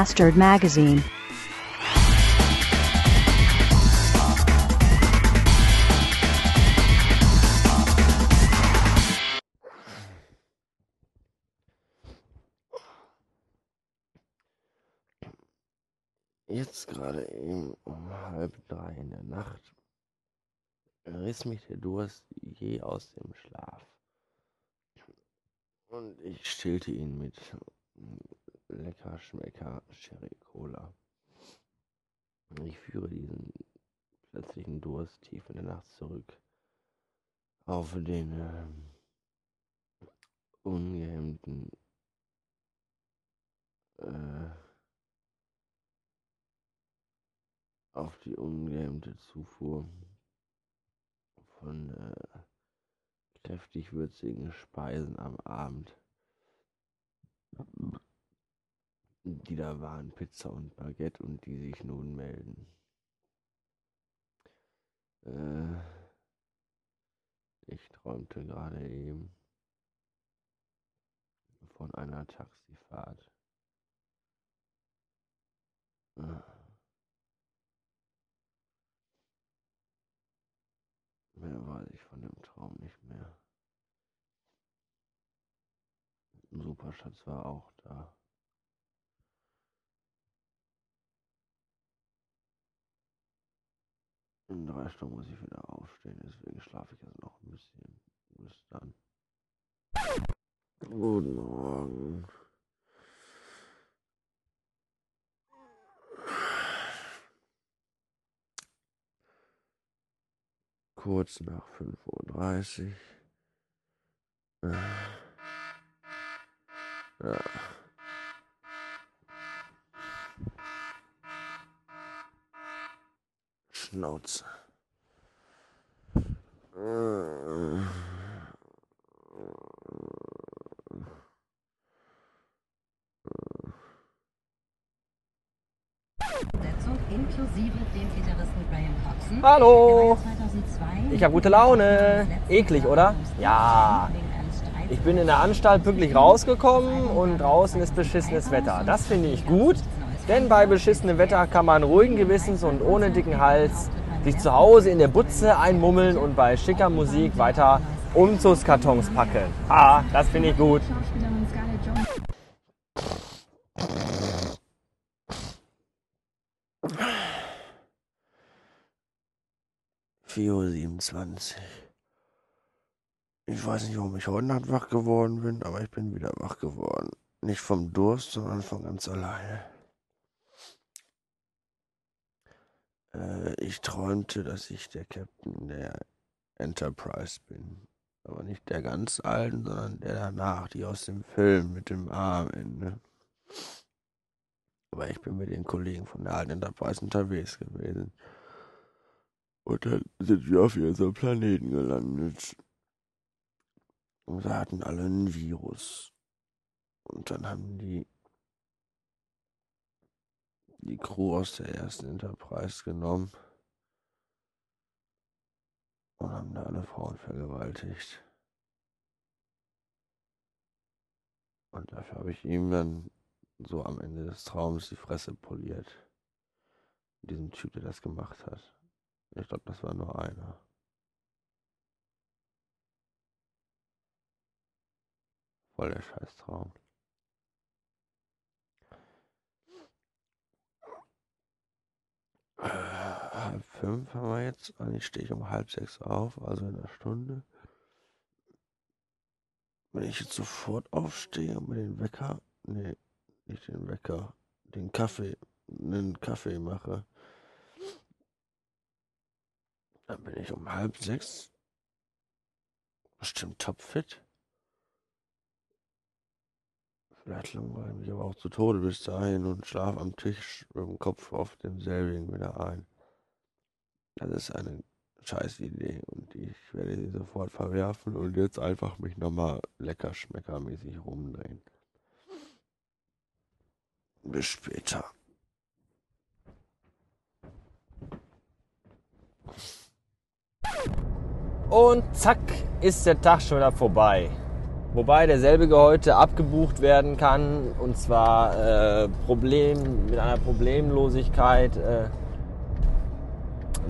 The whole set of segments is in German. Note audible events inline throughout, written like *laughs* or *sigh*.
Bastard Magazine. Jetzt gerade eben um halb drei in der Nacht riss mich der Durst je aus dem Schlaf. Und ich stillte ihn mit lecker Schmecker Cherry Cola. Ich führe diesen plötzlichen Durst tief in der Nacht zurück auf den äh, ungehemmten äh, auf die ungehemmte Zufuhr von äh, kräftig würzigen Speisen am Abend. Die da waren Pizza und Baguette und die sich nun melden. Äh, ich träumte gerade eben von einer Taxifahrt. Äh. Mehr weiß ich von dem Traum nicht mehr. Superschatz war auch da. In drei Stunden muss ich wieder aufstehen, deswegen schlafe ich jetzt noch ein bisschen. Bis dann. Guten Morgen. kurz nach 5.30 Uhr. Äh, ja. Schnauze. Inklusive dem Gitarristen Graham Coxon. Hallo! Ich habe gute Laune. Eklig, oder? Ja. Ich bin in der Anstalt pünktlich rausgekommen und draußen ist beschissenes Wetter. Das finde ich gut, denn bei beschissenem Wetter kann man ruhigen Gewissens und ohne dicken Hals sich zu Hause in der Butze einmummeln und bei schicker Musik weiter Umzugskartons packen. Ah, das finde ich gut. 4.27 Uhr. Ich weiß nicht, warum ich heute Nacht wach geworden bin, aber ich bin wieder wach geworden. Nicht vom Durst, sondern von ganz alleine. Äh, ich träumte, dass ich der Captain der Enterprise bin. Aber nicht der ganz alten, sondern der danach, die aus dem Film mit dem Armende. Aber ich bin mit den Kollegen von der alten Enterprise unterwegs gewesen. Und dann sind wir auf ihrem Planeten gelandet. Und wir hatten alle ein Virus. Und dann haben die die Crew aus der ersten Enterprise genommen und haben da alle Frauen vergewaltigt. Und dafür habe ich ihm dann so am Ende des Traums die Fresse poliert. Diesem Typ, der das gemacht hat. Ich glaube, das war nur einer. Voll der Scheißtraum. Äh, halb fünf haben wir jetzt. Eigentlich stehe ich um halb sechs auf, also in einer Stunde. Wenn ich jetzt sofort aufstehe und mir den Wecker, nee, nicht den Wecker, den Kaffee, einen Kaffee mache, dann bin ich um halb sechs bestimmt topfit. Vielleicht langweile ich mich aber auch zu Tode bis dahin und schlafe am Tisch mit dem Kopf auf demselbigen wieder ein. Das ist eine scheiß Idee und ich werde sie sofort verwerfen und jetzt einfach mich nochmal lecker schmeckermäßig rumdrehen. Bis später. Und zack, ist der Tag schon wieder vorbei. Wobei derselbige heute abgebucht werden kann und zwar äh, Problem, mit einer Problemlosigkeit. Äh,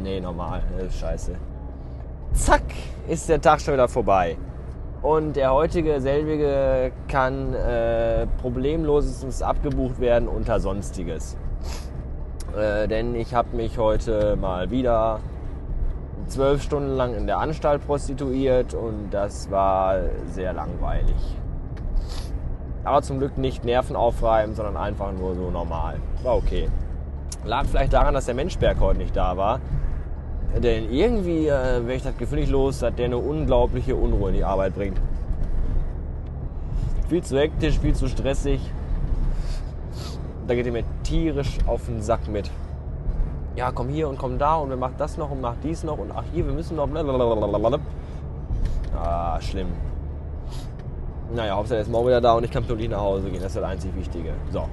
nee, normal, äh, scheiße. Zack, ist der Tag schon wieder vorbei. Und der heutige selbige kann äh, problemlosestens abgebucht werden unter Sonstiges. Äh, denn ich habe mich heute mal wieder zwölf Stunden lang in der Anstalt prostituiert und das war sehr langweilig. Aber zum Glück nicht nervenaufreibend, sondern einfach nur so normal. War okay. Lag vielleicht daran, dass der Menschberg heute nicht da war. Denn irgendwie äh, werde ich das Gefühl nicht los, dass der eine unglaubliche Unruhe in die Arbeit bringt. Viel zu hektisch, viel zu stressig. Da geht er mir tierisch auf den Sack mit. Ja, komm hier und komm da und wir machen das noch und mach dies noch und ach hier, wir müssen noch. Blablabla. Ah, schlimm. Naja, Hauptsache er ist morgen wieder da und ich kann pünktlich nach Hause gehen. Das ist das einzig Wichtige. So.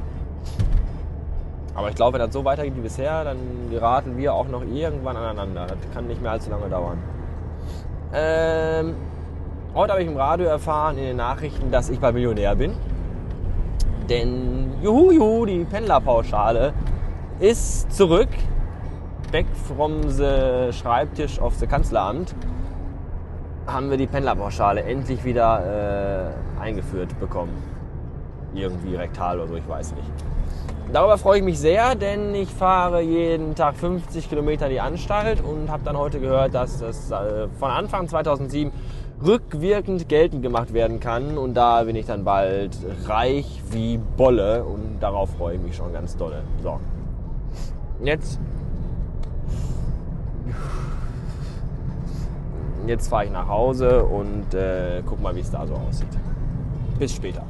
Aber ich glaube, wenn das so weitergeht wie bisher, dann geraten wir auch noch irgendwann aneinander. Das kann nicht mehr allzu lange dauern. Ähm, heute habe ich im Radio erfahren, in den Nachrichten, dass ich bei Millionär bin. Denn, juhu, juhu, die Pendlerpauschale ist zurück. Back from the Schreibtisch auf the Kanzleramt haben wir die Pendlerpauschale endlich wieder äh, eingeführt bekommen. Irgendwie rektal oder so, ich weiß nicht. Darüber freue ich mich sehr, denn ich fahre jeden Tag 50 Kilometer die Anstalt und habe dann heute gehört, dass das äh, von Anfang 2007 rückwirkend geltend gemacht werden kann und da bin ich dann bald reich wie Bolle und darauf freue ich mich schon ganz dolle. So, jetzt jetzt fahre ich nach Hause und äh, guck mal, wie es da so aussieht. Bis später.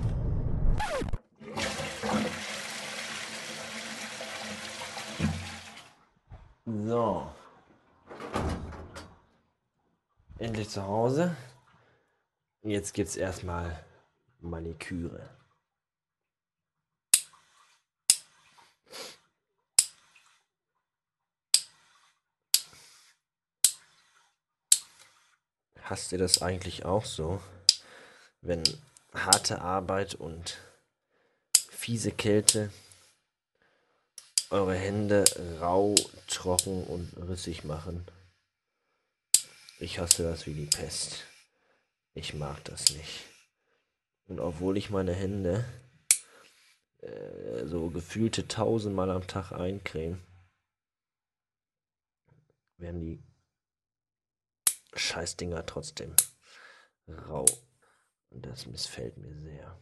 So. Endlich zu Hause. Jetzt gibt's erstmal Maniküre. Hast ihr das eigentlich auch so? Wenn harte Arbeit und fiese Kälte eure Hände rau, trocken und rissig machen. Ich hasse das wie die Pest. Ich mag das nicht. Und obwohl ich meine Hände äh, so gefühlte tausendmal am Tag eincreme, werden die Scheißdinger trotzdem rau. Und das missfällt mir sehr.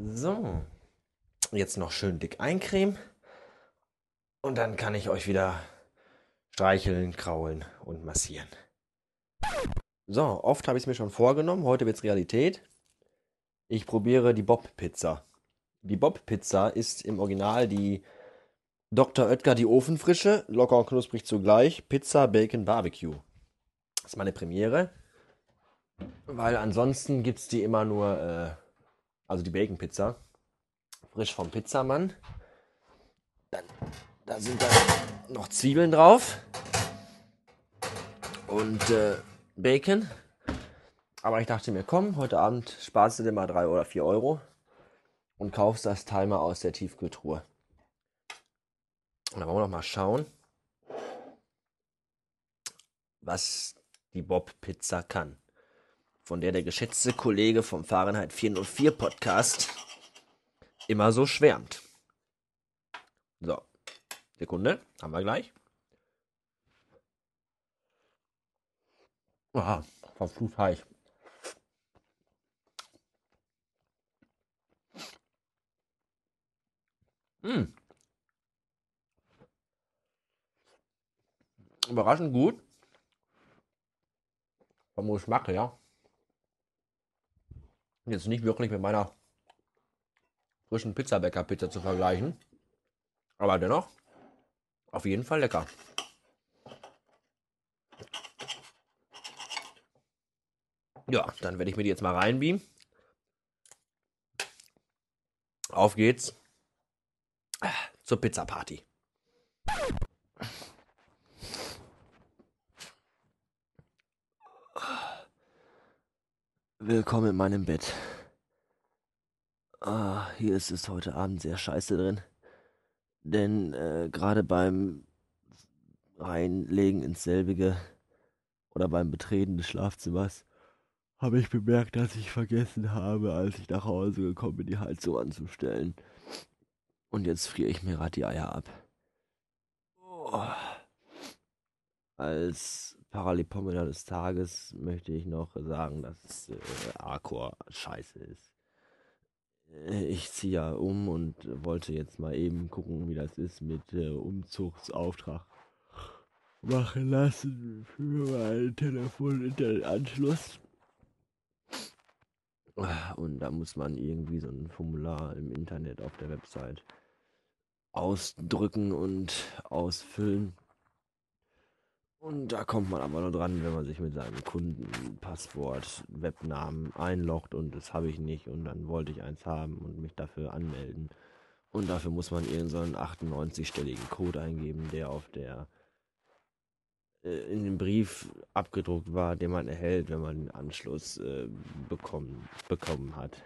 So, jetzt noch schön dick eincremen und dann kann ich euch wieder streicheln, kraulen und massieren. So, oft habe ich es mir schon vorgenommen, heute wird es Realität. Ich probiere die Bob-Pizza. Die Bob-Pizza ist im Original die Dr. Oetker die Ofenfrische, locker und knusprig zugleich, Pizza, Bacon, Barbecue. Das ist meine Premiere, weil ansonsten gibt es die immer nur... Äh, also die Bacon Pizza, frisch vom Pizzamann. Dann, da sind dann noch Zwiebeln drauf und äh, Bacon. Aber ich dachte mir, komm, heute Abend sparst du dir mal 3 oder 4 Euro und kaufst das Timer aus der Tiefkühltruhe. Und dann wollen wir noch mal schauen, was die Bob Pizza kann von der der geschätzte Kollege vom Fahrenheit 404 Podcast immer so schwärmt. So, Sekunde, haben wir gleich. Ah, verflucht heiß. Mmh. Überraschend gut. Vom Geschmack her. Jetzt nicht wirklich mit meiner frischen Pizzabäcker-Pizza zu vergleichen. Aber dennoch auf jeden Fall lecker. Ja, dann werde ich mir die jetzt mal reinbeamen. Auf geht's zur Pizza Willkommen in meinem Bett. Ah, hier ist es heute Abend sehr scheiße drin. Denn äh, gerade beim Reinlegen ins selbige oder beim Betreten des Schlafzimmers habe ich bemerkt, dass ich vergessen habe, als ich nach Hause gekommen bin, die Heizung anzustellen. Und jetzt friere ich mir gerade die Eier ab. Oh. Als Paralipomena des Tages möchte ich noch sagen, dass äh, Arcor scheiße ist. Äh, ich ziehe ja um und wollte jetzt mal eben gucken, wie das ist mit äh, Umzugsauftrag machen lassen für meinen Telefon-Internetanschluss. Und da muss man irgendwie so ein Formular im Internet auf der Website ausdrücken und ausfüllen. Und da kommt man aber nur dran, wenn man sich mit seinem Kundenpasswort, Webnamen einloggt und das habe ich nicht und dann wollte ich eins haben und mich dafür anmelden. Und dafür muss man irgendeinen so 98-stelligen Code eingeben, der auf der äh, in dem Brief abgedruckt war, den man erhält, wenn man den Anschluss äh, bekommen, bekommen hat.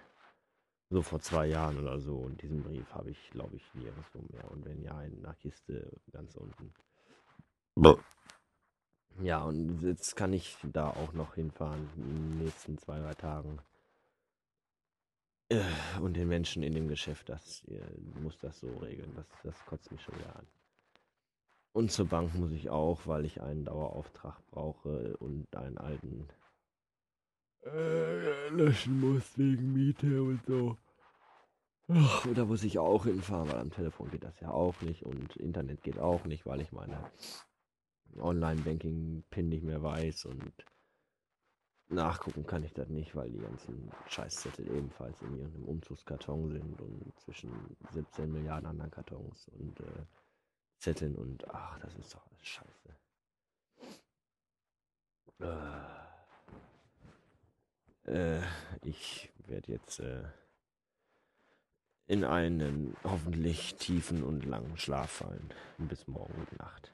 So vor zwei Jahren oder so. Und diesen Brief habe ich, glaube ich, nirgendwo mehr. Und wenn ja, in einer Kiste ganz unten. Ja, und jetzt kann ich da auch noch hinfahren in den nächsten zwei, drei Tagen. Äh, und den Menschen in dem Geschäft, das muss das so regeln. Das, das kotzt mich schon wieder an. Und zur Bank muss ich auch, weil ich einen Dauerauftrag brauche und einen alten äh, löschen muss wegen Miete und so. Ach, da muss ich auch hinfahren, weil am Telefon geht das ja auch nicht und Internet geht auch nicht, weil ich meine Online-Banking-Pin nicht mehr weiß und nachgucken kann ich das nicht, weil die ganzen Scheißzettel ebenfalls in ihrem Umzugskarton sind und zwischen 17 Milliarden anderen Kartons und äh, Zetteln und ach, das ist doch alles scheiße. Äh, ich werde jetzt äh, in einen hoffentlich tiefen und langen Schlaf fallen. Bis morgen Nacht.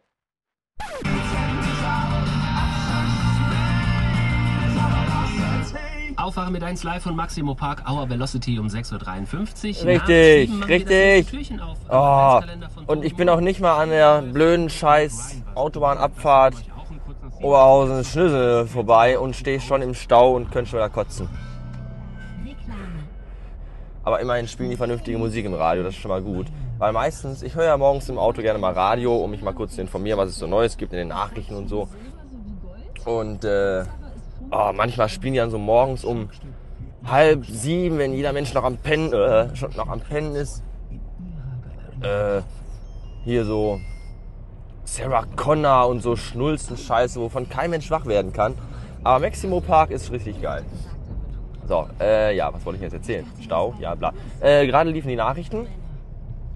Aufwachen mit 1 Live von Maximo Park, Hour Velocity um 6.53 Uhr. Richtig, richtig. Oh, und ich bin auch nicht mal an der blöden Scheiß Autobahnabfahrt Oberhausen Schnüssel vorbei und stehe schon im Stau und könnte schon wieder kotzen. Aber immerhin spielen die vernünftige Musik im Radio, das ist schon mal gut. Weil meistens, ich höre ja morgens im Auto gerne mal Radio, um mich mal kurz zu informieren, was es so Neues gibt in den Nachrichten und so. Und äh, oh, manchmal spielen die dann so morgens um halb sieben, wenn jeder Mensch noch am Pennen, äh, schon noch am Pennen ist. Äh, hier so Sarah Connor und so Schnulzen Scheiße, wovon kein Mensch wach werden kann. Aber Maximo Park ist richtig geil. So, äh, ja, was wollte ich jetzt erzählen? Stau, ja, bla. Äh, gerade liefen die Nachrichten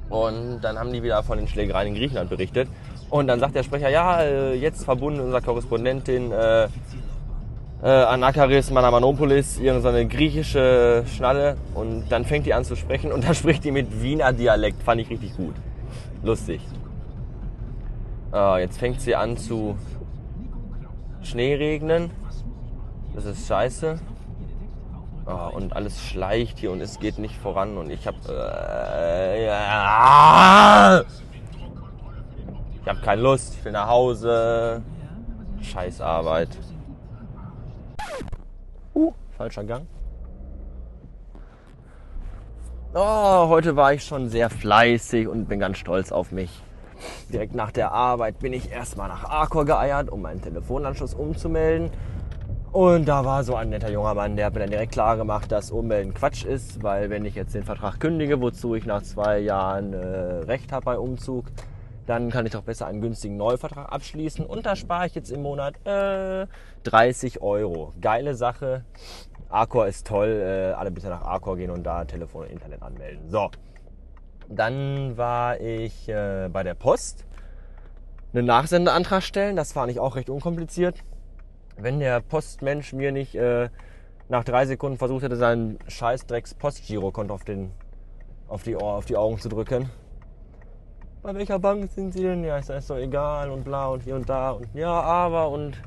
und dann haben die wieder von den Schlägereien in Griechenland berichtet. Und dann sagt der Sprecher, ja, äh, jetzt verbunden unserer Korrespondentin äh, äh, Anakaris Manamanopoulos, irgendeine griechische Schnalle. Und dann fängt die an zu sprechen und *laughs* dann spricht die mit Wiener Dialekt. Fand ich richtig gut. Lustig. Äh, jetzt fängt sie an zu Schneeregnen. Das ist scheiße. Oh, und alles schleicht hier und es geht nicht voran und ich habe äh, ja, ich habe keine Lust, ich will nach Hause. Scheiß Arbeit. Uh, falscher Gang. Oh, heute war ich schon sehr fleißig und bin ganz stolz auf mich. Direkt nach der Arbeit bin ich erstmal nach Arcor geeiert, um meinen Telefonanschluss umzumelden. Und da war so ein netter junger Mann, der hat mir dann direkt klar gemacht, dass Ummelden Quatsch ist, weil wenn ich jetzt den Vertrag kündige, wozu ich nach zwei Jahren äh, Recht habe bei Umzug, dann kann ich doch besser einen günstigen Neuvertrag abschließen. Und da spare ich jetzt im Monat äh, 30 Euro. Geile Sache. Arcor ist toll. Äh, alle bitte nach Arcor gehen und da Telefon und Internet anmelden. So. Dann war ich äh, bei der Post. Einen Nachsendeantrag stellen. Das war nicht auch recht unkompliziert. Wenn der Postmensch mir nicht äh, nach drei Sekunden versucht hätte, sein scheiß Drecks Postgirokonto auf, den, auf, die, auf die Augen zu drücken. Bei welcher Bank sind Sie denn? Ja, ist doch egal und bla und hier und da und ja, aber und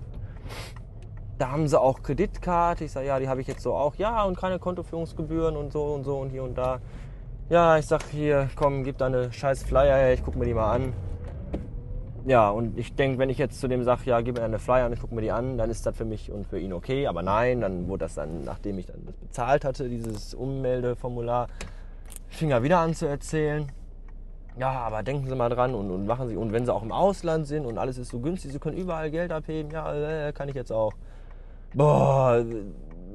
da haben sie auch Kreditkarte. Ich sage, ja, die habe ich jetzt so auch. Ja, und keine Kontoführungsgebühren und so und so und hier und da. Ja, ich sag hier, komm, gib da eine scheiß Flyer her, ich gucke mir die mal an. Ja, und ich denke, wenn ich jetzt zu dem sage, ja, gib mir eine Flyer und ich gucke mir die an, dann ist das für mich und für ihn okay. Aber nein, dann wurde das dann, nachdem ich dann das bezahlt hatte, dieses Ummeldeformular, fing er wieder an zu erzählen. Ja, aber denken Sie mal dran und, und machen Sie, und wenn Sie auch im Ausland sind und alles ist so günstig, Sie können überall Geld abheben, ja, äh, kann ich jetzt auch boah,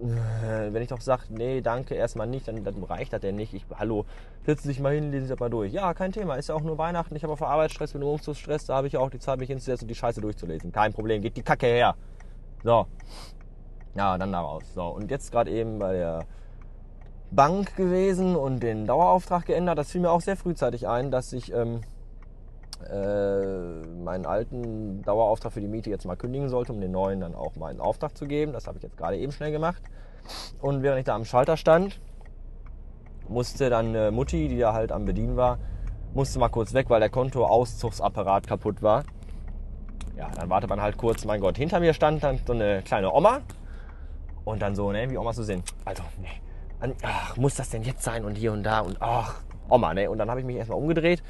wenn ich doch sage, nee, danke, erstmal nicht, dann, dann reicht das ja nicht. Ich, hallo, setzen Sie sich mal hin, lesen Sie das mal durch. Ja, kein Thema, ist ja auch nur Weihnachten, ich habe auf Arbeitsstress, bin Umzugsstress, da habe ich auch die Zeit, mich hinzusetzen und die Scheiße durchzulesen. Kein Problem, geht die Kacke her. So. Ja, dann daraus. So, und jetzt gerade eben bei der Bank gewesen und den Dauerauftrag geändert. Das fiel mir auch sehr frühzeitig ein, dass ich ähm, äh, meinen alten Dauerauftrag für die Miete jetzt mal kündigen sollte, um den neuen dann auch mal in Auftrag zu geben. Das habe ich jetzt gerade eben schnell gemacht. Und während ich da am Schalter stand, musste dann äh, Mutti, die da halt am Bedienen war, musste mal kurz weg, weil der Kontoauszugsapparat kaputt war. Ja, dann wartet man halt kurz. Mein Gott, hinter mir stand dann so eine kleine Oma. Und dann so, ne, wie Omas so sind. Also, ne, ach, muss das denn jetzt sein und hier und da und ach, Oma, ne. Und dann habe ich mich erstmal umgedreht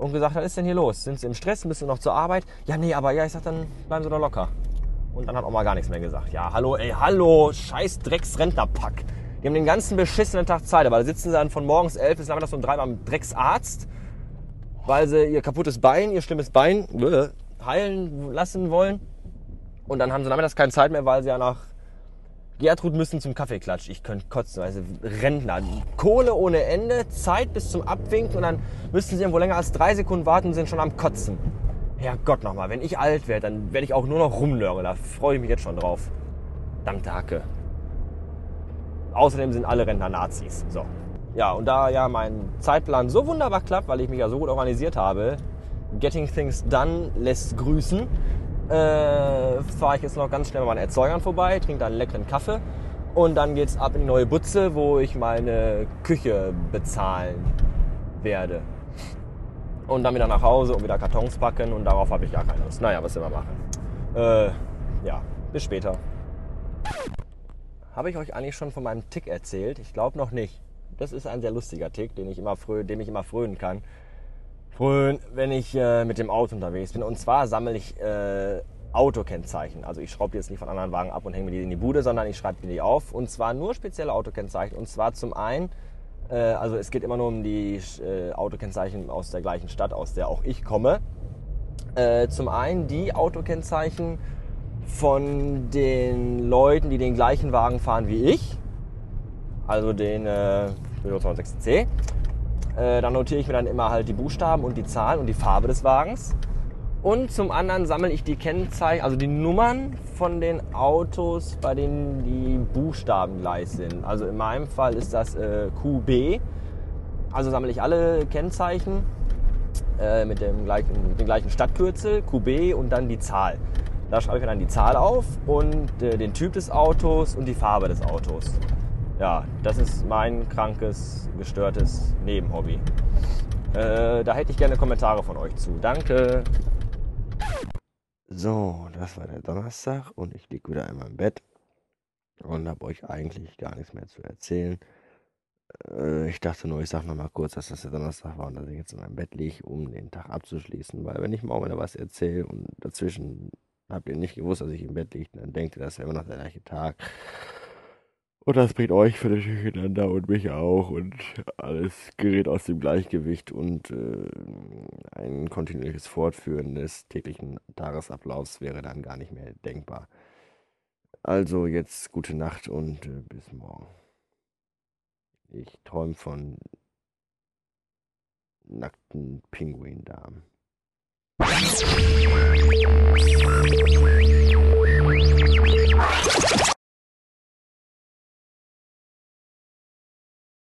und gesagt, was ist denn hier los? Sind Sie im Stress? Müssen Sie noch zur Arbeit? Ja, nee, aber ja, ich sag, dann bleiben Sie doch locker. Und dann hat Oma gar nichts mehr gesagt. Ja, hallo, ey, hallo, scheiß Drecksrentnerpack. Die haben den ganzen beschissenen Tag Zeit, aber da sitzen sie dann von morgens elf bis nachmittags um drei beim Drecksarzt, weil sie ihr kaputtes Bein, ihr schlimmes Bein heilen lassen wollen. Und dann haben sie nachmittags keine Zeit mehr, weil sie ja nach Gertrud müssen zum Kaffeeklatsch. Ich könnte kotzen, also Rentner. Kohle ohne Ende, Zeit bis zum Abwinken und dann müssten sie irgendwo länger als drei Sekunden warten und sind schon am Kotzen. Herrgott nochmal, wenn ich alt werde, dann werde ich auch nur noch rumnörgeln. Da freue ich mich jetzt schon drauf. Verdammte Hacke. Außerdem sind alle Rentner Nazis. So. Ja, und da ja mein Zeitplan so wunderbar klappt, weil ich mich ja so gut organisiert habe, Getting Things Done lässt grüßen, äh, fahre ich jetzt noch ganz schnell bei meinen Erzeugern vorbei, trinke da einen leckeren Kaffee und dann geht's ab in die neue Butze, wo ich meine Küche bezahlen werde. Und dann wieder nach Hause und wieder Kartons packen und darauf habe ich gar keine Lust. Naja, was immer machen. Äh, ja, bis später. Habe ich euch eigentlich schon von meinem Tick erzählt? Ich glaube noch nicht. Das ist ein sehr lustiger Tick, den ich immer frö dem ich immer frönen kann frönen, wenn ich äh, mit dem Auto unterwegs bin. Und zwar sammle ich äh, Autokennzeichen. Also ich schraube jetzt nicht von anderen Wagen ab und hänge mir die in die Bude, sondern ich schreibe mir die auf. Und zwar nur spezielle Autokennzeichen. Und zwar zum einen, äh, also es geht immer nur um die äh, Autokennzeichen aus der gleichen Stadt, aus der auch ich komme. Äh, zum einen die Autokennzeichen von den Leuten, die den gleichen Wagen fahren wie ich. Also den äh, 206C. Äh, dann notiere ich mir dann immer halt die Buchstaben und die Zahlen und die Farbe des Wagens. Und zum anderen sammle ich die Kennzeichen, also die Nummern von den Autos, bei denen die Buchstaben gleich sind. Also in meinem Fall ist das äh, QB. Also sammle ich alle Kennzeichen äh, mit, dem gleichen, dem gleichen Stadtkürzel, QB und dann die Zahl. Da schreibe ich mir dann die Zahl auf und äh, den Typ des Autos und die Farbe des Autos ja, das ist mein krankes, gestörtes Nebenhobby. Äh, da hätte ich gerne Kommentare von euch zu. Danke. So, das war der Donnerstag und ich liege wieder in meinem Bett und habe euch eigentlich gar nichts mehr zu erzählen. Äh, ich dachte nur, ich sage nochmal kurz, dass das der Donnerstag war und dass ich jetzt in meinem Bett liege, um den Tag abzuschließen. Weil wenn ich morgen wieder was erzähle und dazwischen habt ihr nicht gewusst, dass ich im Bett liege, dann denkt ihr, das wäre immer noch der gleiche Tag. Und das bringt euch völlig durcheinander und mich auch und alles gerät aus dem Gleichgewicht und äh, ein kontinuierliches Fortführen des täglichen Tagesablaufs wäre dann gar nicht mehr denkbar. Also jetzt gute Nacht und äh, bis morgen. Ich träume von nackten Pinguindarm.